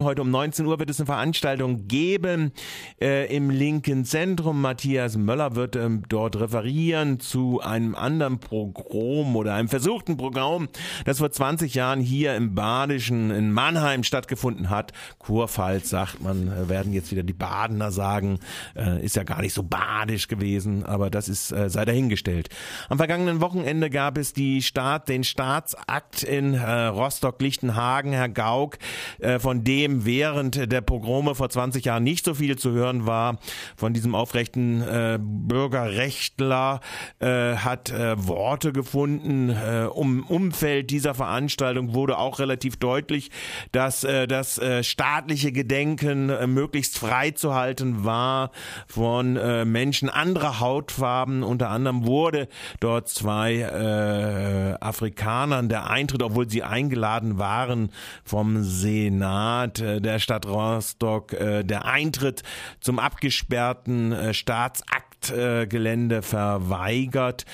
Heute um 19 Uhr wird es eine Veranstaltung geben äh, im linken Zentrum. Matthias Möller wird ähm, dort referieren zu einem anderen Programm oder einem versuchten Programm, das vor 20 Jahren hier im Badischen in Mannheim stattgefunden hat. Kurpfalz sagt man, äh, werden jetzt wieder die Badener sagen, äh, ist ja gar nicht so badisch gewesen, aber das ist äh, sei dahingestellt. Am vergangenen Wochenende gab es die Staat, den Staatsakt in äh, Rostock-Lichtenhagen, Herr Gauck, äh, von dem dem während der Pogrome vor 20 Jahren nicht so viel zu hören war. Von diesem aufrechten äh, Bürgerrechtler äh, hat äh, Worte gefunden. Äh, um Umfeld dieser Veranstaltung wurde auch relativ deutlich, dass äh, das äh, staatliche Gedenken äh, möglichst frei zu halten war von äh, Menschen anderer Hautfarben. Unter anderem wurde dort zwei äh, Afrikanern der Eintritt, obwohl sie eingeladen waren vom Senat, äh, der Stadt Rostock äh, der Eintritt zum abgesperrten äh, Staatsaktgelände verweigert.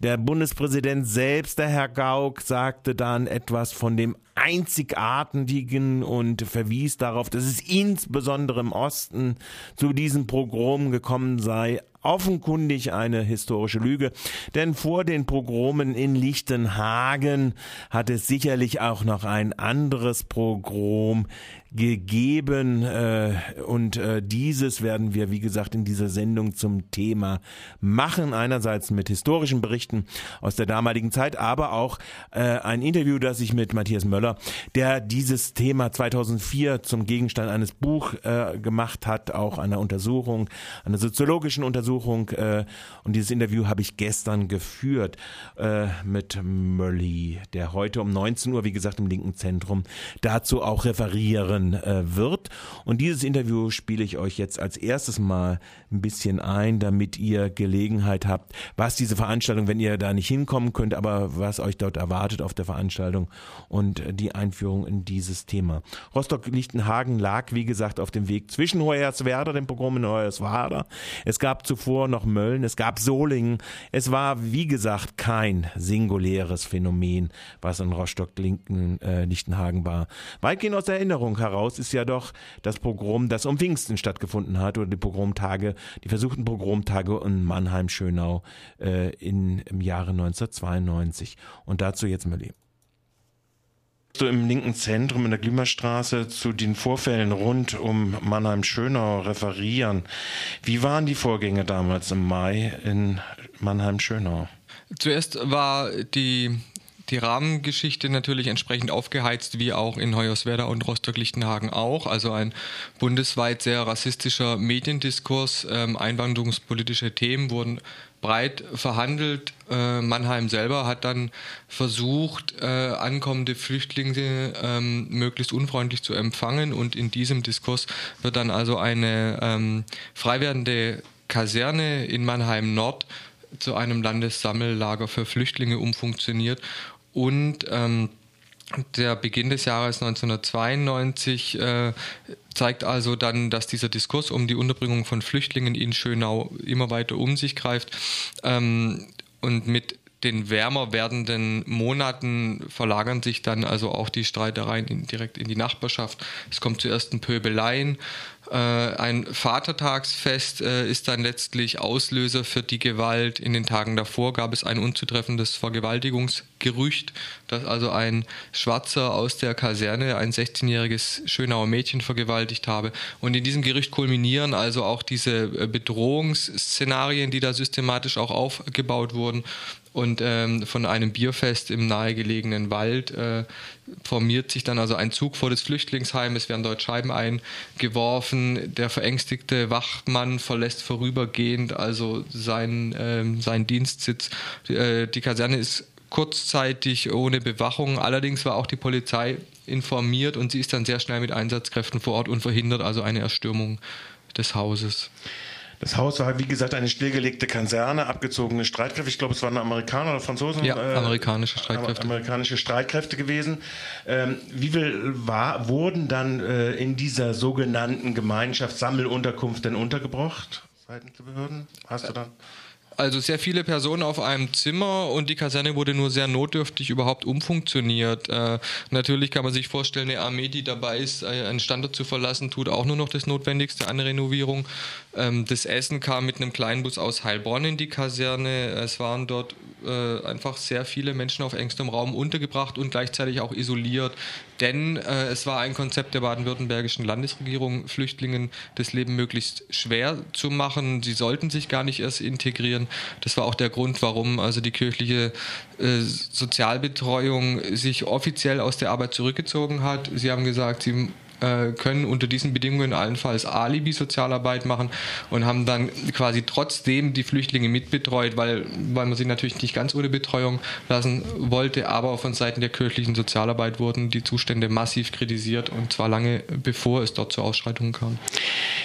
Der Bundespräsident selbst, der Herr Gauck, sagte dann etwas von dem einzigartigen und verwies darauf, dass es insbesondere im Osten zu diesem Pogrom gekommen sei, offenkundig eine historische Lüge, denn vor den Pogromen in Lichtenhagen hat es sicherlich auch noch ein anderes Pogrom gegeben äh, und äh, dieses werden wir, wie gesagt, in dieser Sendung zum Thema machen. Einerseits mit historischen Berichten aus der damaligen Zeit, aber auch äh, ein Interview, das ich mit Matthias Möller, der dieses Thema 2004 zum Gegenstand eines Buch gemacht hat, auch einer Untersuchung, einer soziologischen Untersuchung äh, und dieses Interview habe ich gestern geführt äh, mit Mölli, der heute um 19 Uhr, wie gesagt, im linken Zentrum dazu auch referieren äh, wird. Und dieses Interview spiele ich euch jetzt als erstes mal ein bisschen ein, damit ihr Gelegenheit habt, was diese Veranstaltung, wenn ihr da nicht hinkommen könnt, aber was euch dort erwartet auf der Veranstaltung und die Einführung in dieses Thema. Rostock-Lichtenhagen lag, wie gesagt, auf dem Weg zwischen Hoyerswerda, dem Programm in Hoyerswerda. Es gab zuvor noch Mölln, es gab Solingen. Es war, wie gesagt, kein singuläres Phänomen, was in Rostock-Lichtenhagen äh, war. Weitgehend aus der Erinnerung heraus ist ja doch das Pogrom, das um Pfingsten stattgefunden hat, oder die Pogromtage, die versuchten Pogromtage in Mannheim-Schönau äh, im Jahre 1992. Und dazu jetzt mal eben so im linken Zentrum in der Glimmerstraße zu den Vorfällen rund um Mannheim-Schönau referieren. Wie waren die Vorgänge damals im Mai in Mannheim-Schönau? Zuerst war die die Rahmengeschichte natürlich entsprechend aufgeheizt, wie auch in Hoyerswerda und Rostock-Lichtenhagen auch. Also ein bundesweit sehr rassistischer Mediendiskurs. Ähm, einwanderungspolitische Themen wurden breit verhandelt. Äh, Mannheim selber hat dann versucht, äh, ankommende Flüchtlinge ähm, möglichst unfreundlich zu empfangen und in diesem Diskurs wird dann also eine ähm, frei werdende Kaserne in Mannheim Nord zu einem Landessammellager für Flüchtlinge umfunktioniert und ähm, der Beginn des Jahres 1992 äh, zeigt also dann, dass dieser Diskurs um die Unterbringung von Flüchtlingen in Schönau immer weiter um sich greift. Ähm, und mit den wärmer werdenden Monaten verlagern sich dann also auch die Streitereien in, direkt in die Nachbarschaft. Es kommt zu ersten Pöbeleien. Äh, ein Vatertagsfest äh, ist dann letztlich Auslöser für die Gewalt. In den Tagen davor gab es ein unzutreffendes Vergewaltigungsgerücht, dass also ein Schwarzer aus der Kaserne ein 16-jähriges Schönauer Mädchen vergewaltigt habe. Und in diesem Gerücht kulminieren also auch diese äh, Bedrohungsszenarien, die da systematisch auch aufgebaut wurden. Und ähm, von einem Bierfest im nahegelegenen Wald äh, formiert sich dann also ein Zug vor das Flüchtlingsheim. Es werden dort Scheiben eingeworfen. Der verängstigte Wachmann verlässt vorübergehend also seinen, äh, seinen Dienstsitz. Äh, die Kaserne ist kurzzeitig ohne Bewachung. Allerdings war auch die Polizei informiert und sie ist dann sehr schnell mit Einsatzkräften vor Ort und verhindert also eine Erstürmung des Hauses. Das Haus war, wie gesagt, eine stillgelegte Kaserne, abgezogene Streitkräfte. Ich glaube, es waren Amerikaner oder Franzosen. Ja, äh, amerikanische Streitkräfte. Amerikanische Streitkräfte gewesen. Ähm, wie viel war, wurden dann äh, in dieser sogenannten Gemeinschaftssammelunterkunft denn untergebracht seitens der Behörden? Hast du dann? Also sehr viele Personen auf einem Zimmer und die Kaserne wurde nur sehr notdürftig überhaupt umfunktioniert. Äh, natürlich kann man sich vorstellen, eine Armee, die dabei ist, äh, einen Standort zu verlassen, tut auch nur noch das Notwendigste an Renovierung. Ähm, das Essen kam mit einem kleinen Bus aus Heilbronn in die Kaserne. Es waren dort äh, einfach sehr viele Menschen auf engstem Raum untergebracht und gleichzeitig auch isoliert. Denn äh, es war ein Konzept der baden-württembergischen Landesregierung, Flüchtlingen das Leben möglichst schwer zu machen. Sie sollten sich gar nicht erst integrieren. Das war auch der Grund, warum also die kirchliche äh, Sozialbetreuung sich offiziell aus der Arbeit zurückgezogen hat. Sie haben gesagt, sie äh, können unter diesen Bedingungen allenfalls Alibi-Sozialarbeit machen und haben dann quasi trotzdem die Flüchtlinge mitbetreut, weil, weil man sie natürlich nicht ganz ohne Betreuung lassen wollte, aber von Seiten der kirchlichen Sozialarbeit wurden die Zustände massiv kritisiert und zwar lange bevor es dort zu Ausschreitungen kam.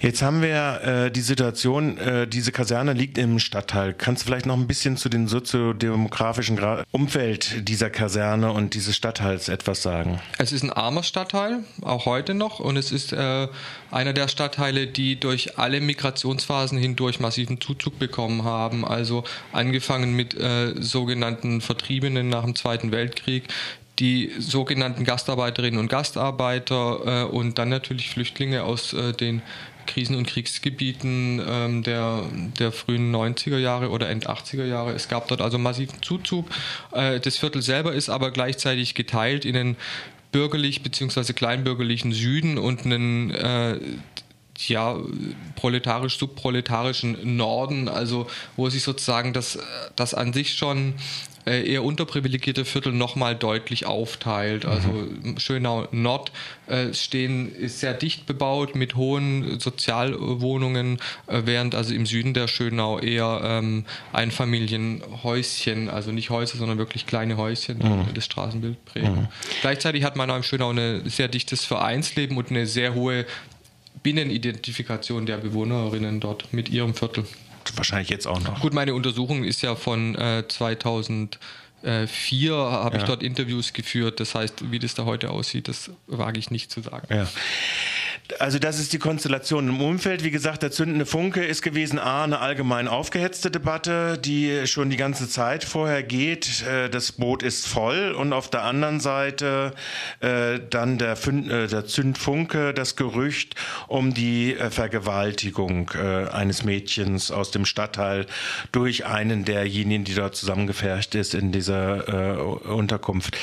Jetzt haben wir äh, die Situation, äh, diese Kaserne liegt im Stadtteil. Kannst du vielleicht noch ein bisschen zu dem soziodemografischen Umfeld dieser Kaserne und dieses Stadtteils etwas sagen? Es ist ein armer Stadtteil, auch heute noch, und es ist äh, einer der Stadtteile, die durch alle Migrationsphasen hindurch massiven Zuzug bekommen haben. Also angefangen mit äh, sogenannten Vertriebenen nach dem Zweiten Weltkrieg, die sogenannten Gastarbeiterinnen und Gastarbeiter äh, und dann natürlich Flüchtlinge aus äh, den Krisen- und Kriegsgebieten ähm, der, der frühen 90er Jahre oder End 80er Jahre. Es gab dort also massiven Zuzug. Äh, das Viertel selber ist aber gleichzeitig geteilt in den bürgerlich bzw. kleinbürgerlichen Süden und einen äh, ja, proletarisch-subproletarischen Norden, also wo sich sozusagen das, das an sich schon äh, eher unterprivilegierte Viertel nochmal deutlich aufteilt. Also mhm. Schönau Nord äh, stehen, ist sehr dicht bebaut mit hohen Sozialwohnungen, äh, während also im Süden der Schönau eher ähm, Einfamilienhäuschen, also nicht Häuser, sondern wirklich kleine Häuschen, mhm. das Straßenbild prägen. Mhm. Gleichzeitig hat man auch im Schönau ein sehr dichtes Vereinsleben und eine sehr hohe Binnenidentifikation der Bewohnerinnen dort mit ihrem Viertel wahrscheinlich jetzt auch noch. Gut, meine Untersuchung ist ja von äh, 2004, habe ja. ich dort Interviews geführt. Das heißt, wie das da heute aussieht, das wage ich nicht zu sagen. Ja. Also das ist die Konstellation im Umfeld. Wie gesagt, der zündende Funke ist gewesen, a, eine allgemein aufgehetzte Debatte, die schon die ganze Zeit vorher geht. Äh, das Boot ist voll und auf der anderen Seite äh, dann der, äh, der Zündfunke, das Gerücht um die Vergewaltigung eines Mädchens aus dem Stadtteil durch einen derjenigen, die dort zusammengefercht ist in dieser Unterkunft.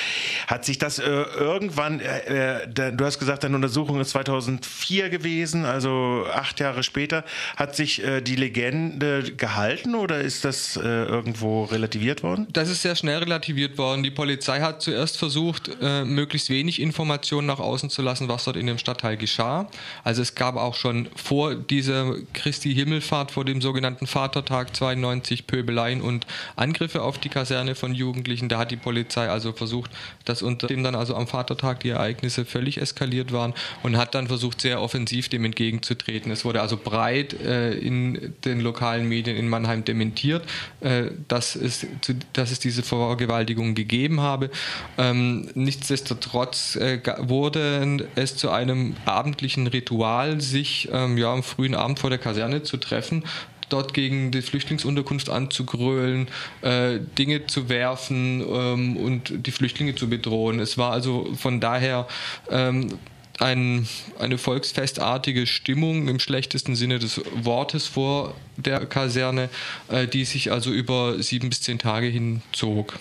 Hat sich das irgendwann, du hast gesagt, deine Untersuchung ist 2000 2004 gewesen, also acht Jahre später. Hat sich äh, die Legende gehalten oder ist das äh, irgendwo relativiert worden? Das ist sehr schnell relativiert worden. Die Polizei hat zuerst versucht, äh, möglichst wenig Informationen nach außen zu lassen, was dort in dem Stadtteil geschah. Also es gab auch schon vor dieser Christi Himmelfahrt, vor dem sogenannten Vatertag 92 Pöbeleien und Angriffe auf die Kaserne von Jugendlichen. Da hat die Polizei also versucht, dass unter dem dann also am Vatertag die Ereignisse völlig eskaliert waren und hat dann versucht, sehr offensiv dem entgegenzutreten. Es wurde also breit äh, in den lokalen Medien in Mannheim dementiert, äh, dass, es, zu, dass es diese Vergewaltigung gegeben habe. Ähm, nichtsdestotrotz äh, wurde es zu einem abendlichen Ritual, sich ähm, ja, am frühen Abend vor der Kaserne zu treffen dort gegen die Flüchtlingsunterkunft anzugrölen, äh, Dinge zu werfen ähm, und die Flüchtlinge zu bedrohen. Es war also von daher ähm, ein, eine volksfestartige Stimmung im schlechtesten Sinne des Wortes vor der Kaserne, äh, die sich also über sieben bis zehn Tage hinzog.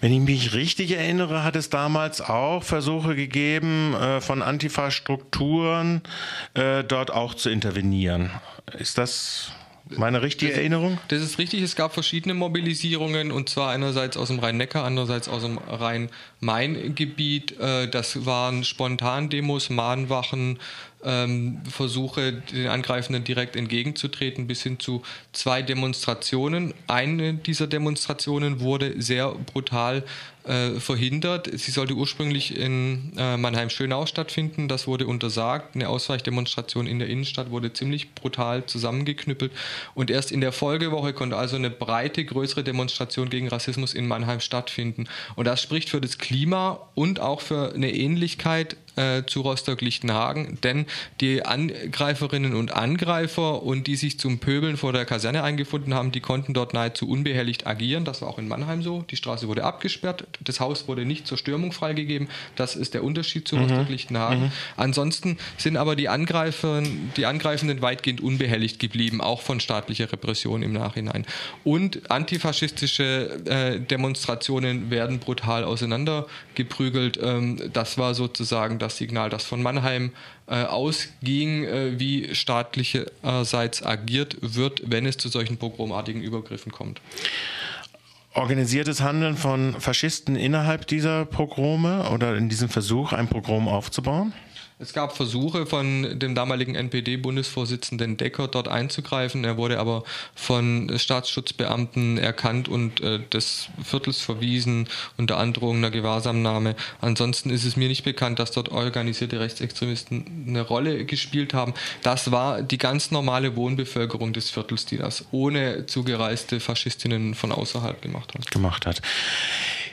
Wenn ich mich richtig erinnere, hat es damals auch Versuche gegeben, äh, von Antifa-Strukturen äh, dort auch zu intervenieren. Ist das meine richtige das, Erinnerung? Das ist richtig. Es gab verschiedene Mobilisierungen und zwar einerseits aus dem Rhein-Neckar, andererseits aus dem Rhein-Main-Gebiet. Äh, das waren Spontandemos, Mahnwachen, ähm, Versuche, den Angreifenden direkt entgegenzutreten, bis hin zu zwei Demonstrationen. Eine dieser Demonstrationen wurde sehr brutal äh, verhindert. Sie sollte ursprünglich in äh, Mannheim-Schönau stattfinden. Das wurde untersagt. Eine Ausweichdemonstration in der Innenstadt wurde ziemlich brutal zusammengeknüppelt. Und erst in der Folgewoche konnte also eine breite, größere Demonstration gegen Rassismus in Mannheim stattfinden. Und das spricht für das Klima und auch für eine Ähnlichkeit äh, zu Rostock-Lichtenhagen, denn die Angreiferinnen und Angreifer und die sich zum Pöbeln vor der Kaserne eingefunden haben, die konnten dort nahezu unbehelligt agieren. Das war auch in Mannheim so. Die Straße wurde abgesperrt, das Haus wurde nicht zur Stürmung freigegeben. Das ist der Unterschied zu mhm. Rostock-Lichtenhagen. Mhm. Ansonsten sind aber die Angreifer, die Angreifenden weitgehend unbehelligt geblieben, auch von staatlicher Repression im Nachhinein. Und antifaschistische äh, Demonstrationen werden brutal auseinandergeprügelt. Ähm, das war sozusagen das Signal, das von Mannheim äh, ausging, äh, wie staatlicherseits agiert wird, wenn es zu solchen pogromartigen Übergriffen kommt. Organisiertes Handeln von Faschisten innerhalb dieser Pogrome oder in diesem Versuch, ein Pogrom aufzubauen? Es gab Versuche von dem damaligen NPD-Bundesvorsitzenden Decker dort einzugreifen. Er wurde aber von Staatsschutzbeamten erkannt und äh, des Viertels verwiesen unter Androhung einer Gewahrsamnahme. Ansonsten ist es mir nicht bekannt, dass dort organisierte Rechtsextremisten eine Rolle gespielt haben. Das war die ganz normale Wohnbevölkerung des Viertels, die das ohne zugereiste Faschistinnen von außerhalb gemacht hat. Gemacht hat.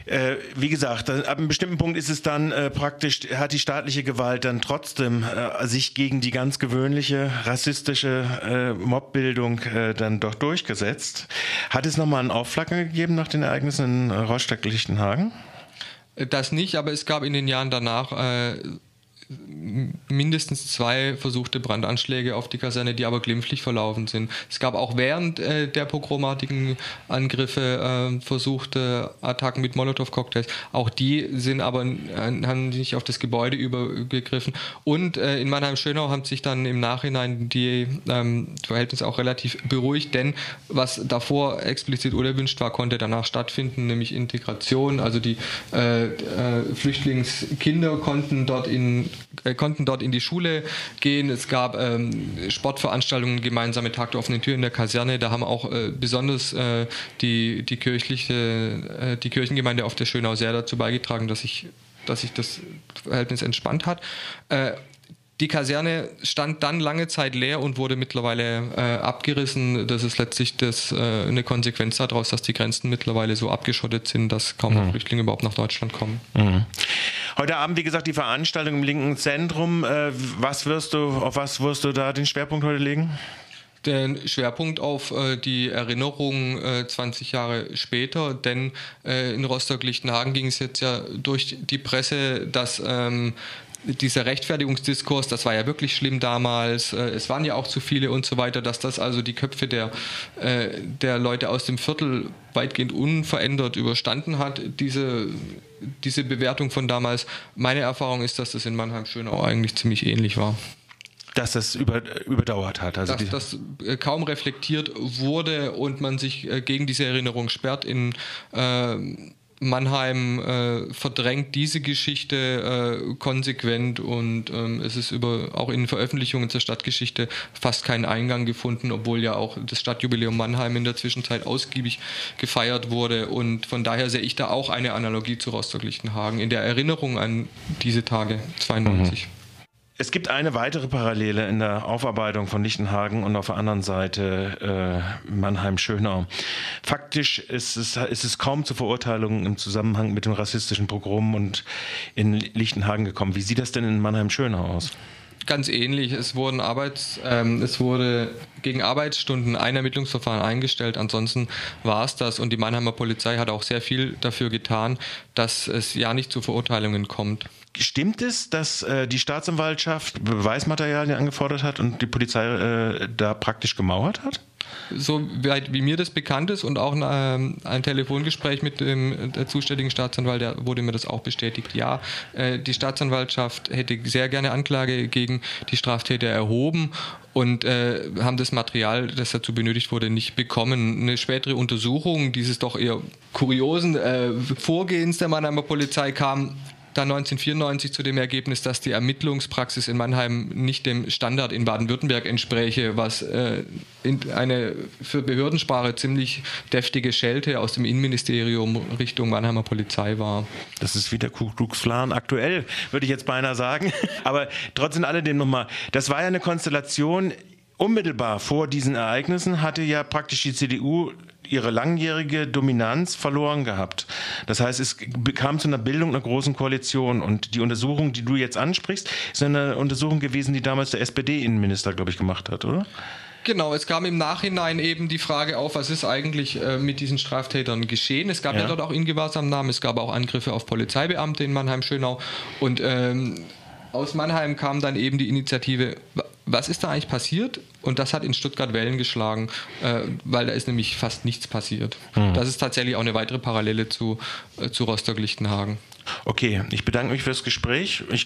Äh, wie gesagt, ab einem bestimmten Punkt ist es dann äh, praktisch, hat die staatliche Gewalt dann trotzdem äh, sich gegen die ganz gewöhnliche rassistische äh, Mobbildung äh, dann doch durchgesetzt. Hat es nochmal einen Aufflacken gegeben nach den Ereignissen in Rostock-Lichtenhagen? Das nicht, aber es gab in den Jahren danach äh, mindestens zwei versuchte Brandanschläge auf die Kaserne, die aber glimpflich verlaufen sind. Es gab auch während äh, der pogromatigen Angriffe äh, versuchte Attacken mit Molotow-Cocktails. Auch die sind aber äh, haben nicht auf das Gebäude übergegriffen. Und äh, in Mannheim-Schönau haben sich dann im Nachhinein die ähm, Verhältnisse auch relativ beruhigt, denn was davor explizit unerwünscht war, konnte danach stattfinden, nämlich Integration. Also die äh, äh, Flüchtlingskinder konnten dort in konnten dort in die Schule gehen. Es gab ähm, Sportveranstaltungen, gemeinsame Tag der offenen Tür in der Kaserne. Da haben auch äh, besonders äh, die, die kirchliche, äh, die Kirchengemeinde auf der Schönau sehr dazu beigetragen, dass sich dass sich das Verhältnis entspannt hat. Die Kaserne stand dann lange Zeit leer und wurde mittlerweile äh, abgerissen. Das ist letztlich das, äh, eine Konsequenz daraus, dass die Grenzen mittlerweile so abgeschottet sind, dass kaum noch mhm. Flüchtlinge überhaupt nach Deutschland kommen. Mhm. Heute Abend, wie gesagt, die Veranstaltung im linken Zentrum. Äh, was wirst du, auf was wirst du da den Schwerpunkt heute legen? den Schwerpunkt auf äh, die Erinnerung äh, 20 Jahre später, denn äh, in Rostock-Lichtenhagen ging es jetzt ja durch die Presse, dass ähm, dieser Rechtfertigungsdiskurs, das war ja wirklich schlimm damals, äh, es waren ja auch zu viele und so weiter, dass das also die Köpfe der, äh, der Leute aus dem Viertel weitgehend unverändert überstanden hat, diese, diese Bewertung von damals. Meine Erfahrung ist, dass das in Mannheim-Schönau eigentlich ziemlich ähnlich war dass das über, überdauert hat. Also dass das äh, kaum reflektiert wurde und man sich gegen diese Erinnerung sperrt. In äh, Mannheim äh, verdrängt diese Geschichte äh, konsequent und ähm, es ist über, auch in Veröffentlichungen zur Stadtgeschichte fast keinen Eingang gefunden, obwohl ja auch das Stadtjubiläum Mannheim in der Zwischenzeit ausgiebig gefeiert wurde. Und von daher sehe ich da auch eine Analogie zu Rostock-Lichtenhagen in der Erinnerung an diese Tage 92. Mhm. Es gibt eine weitere Parallele in der Aufarbeitung von Lichtenhagen und auf der anderen Seite äh, Mannheim-Schönau. Faktisch ist es, ist es kaum zu Verurteilungen im Zusammenhang mit dem rassistischen Pogrom und in Lichtenhagen gekommen. Wie sieht das denn in Mannheim-Schönau aus? Ganz ähnlich. Es wurden Arbeits, ähm, es wurde gegen Arbeitsstunden ein Ermittlungsverfahren eingestellt. Ansonsten war es das. Und die Mannheimer Polizei hat auch sehr viel dafür getan, dass es ja nicht zu Verurteilungen kommt. Stimmt es, dass äh, die Staatsanwaltschaft Beweismaterialien angefordert hat und die Polizei äh, da praktisch gemauert hat? So weit wie mir das bekannt ist und auch ein, ein Telefongespräch mit dem zuständigen Staatsanwalt, da wurde mir das auch bestätigt. Ja, äh, die Staatsanwaltschaft hätte sehr gerne Anklage gegen die Straftäter erhoben und äh, haben das Material, das dazu benötigt wurde, nicht bekommen. Eine spätere Untersuchung dieses doch eher kuriosen äh, Vorgehens der Mannheimer Polizei kam dann 1994 zu dem Ergebnis, dass die Ermittlungspraxis in Mannheim nicht dem Standard in Baden-Württemberg entspräche, was äh, eine für Behördensprache ziemlich deftige Schelte aus dem Innenministerium Richtung Mannheimer Polizei war. Das ist wieder Ku Klux aktuell, würde ich jetzt beinahe sagen. Aber trotzdem alledem nochmal, das war ja eine Konstellation, unmittelbar vor diesen Ereignissen hatte ja praktisch die CDU ihre langjährige Dominanz verloren gehabt. Das heißt, es kam zu einer Bildung einer großen Koalition und die Untersuchung, die du jetzt ansprichst, ist eine Untersuchung gewesen, die damals der SPD-Innenminister, glaube ich, gemacht hat, oder? Genau, es kam im Nachhinein eben die Frage auf, was ist eigentlich äh, mit diesen Straftätern geschehen. Es gab ja, ja dort auch Ingewahrsamnahmen, es gab auch Angriffe auf Polizeibeamte in Mannheim-Schönau und ähm, aus Mannheim kam dann eben die Initiative, was ist da eigentlich passiert? Und das hat in Stuttgart Wellen geschlagen, äh, weil da ist nämlich fast nichts passiert. Mhm. Das ist tatsächlich auch eine weitere Parallele zu, äh, zu Rostock-Lichtenhagen. Okay, ich bedanke mich fürs Gespräch. Ich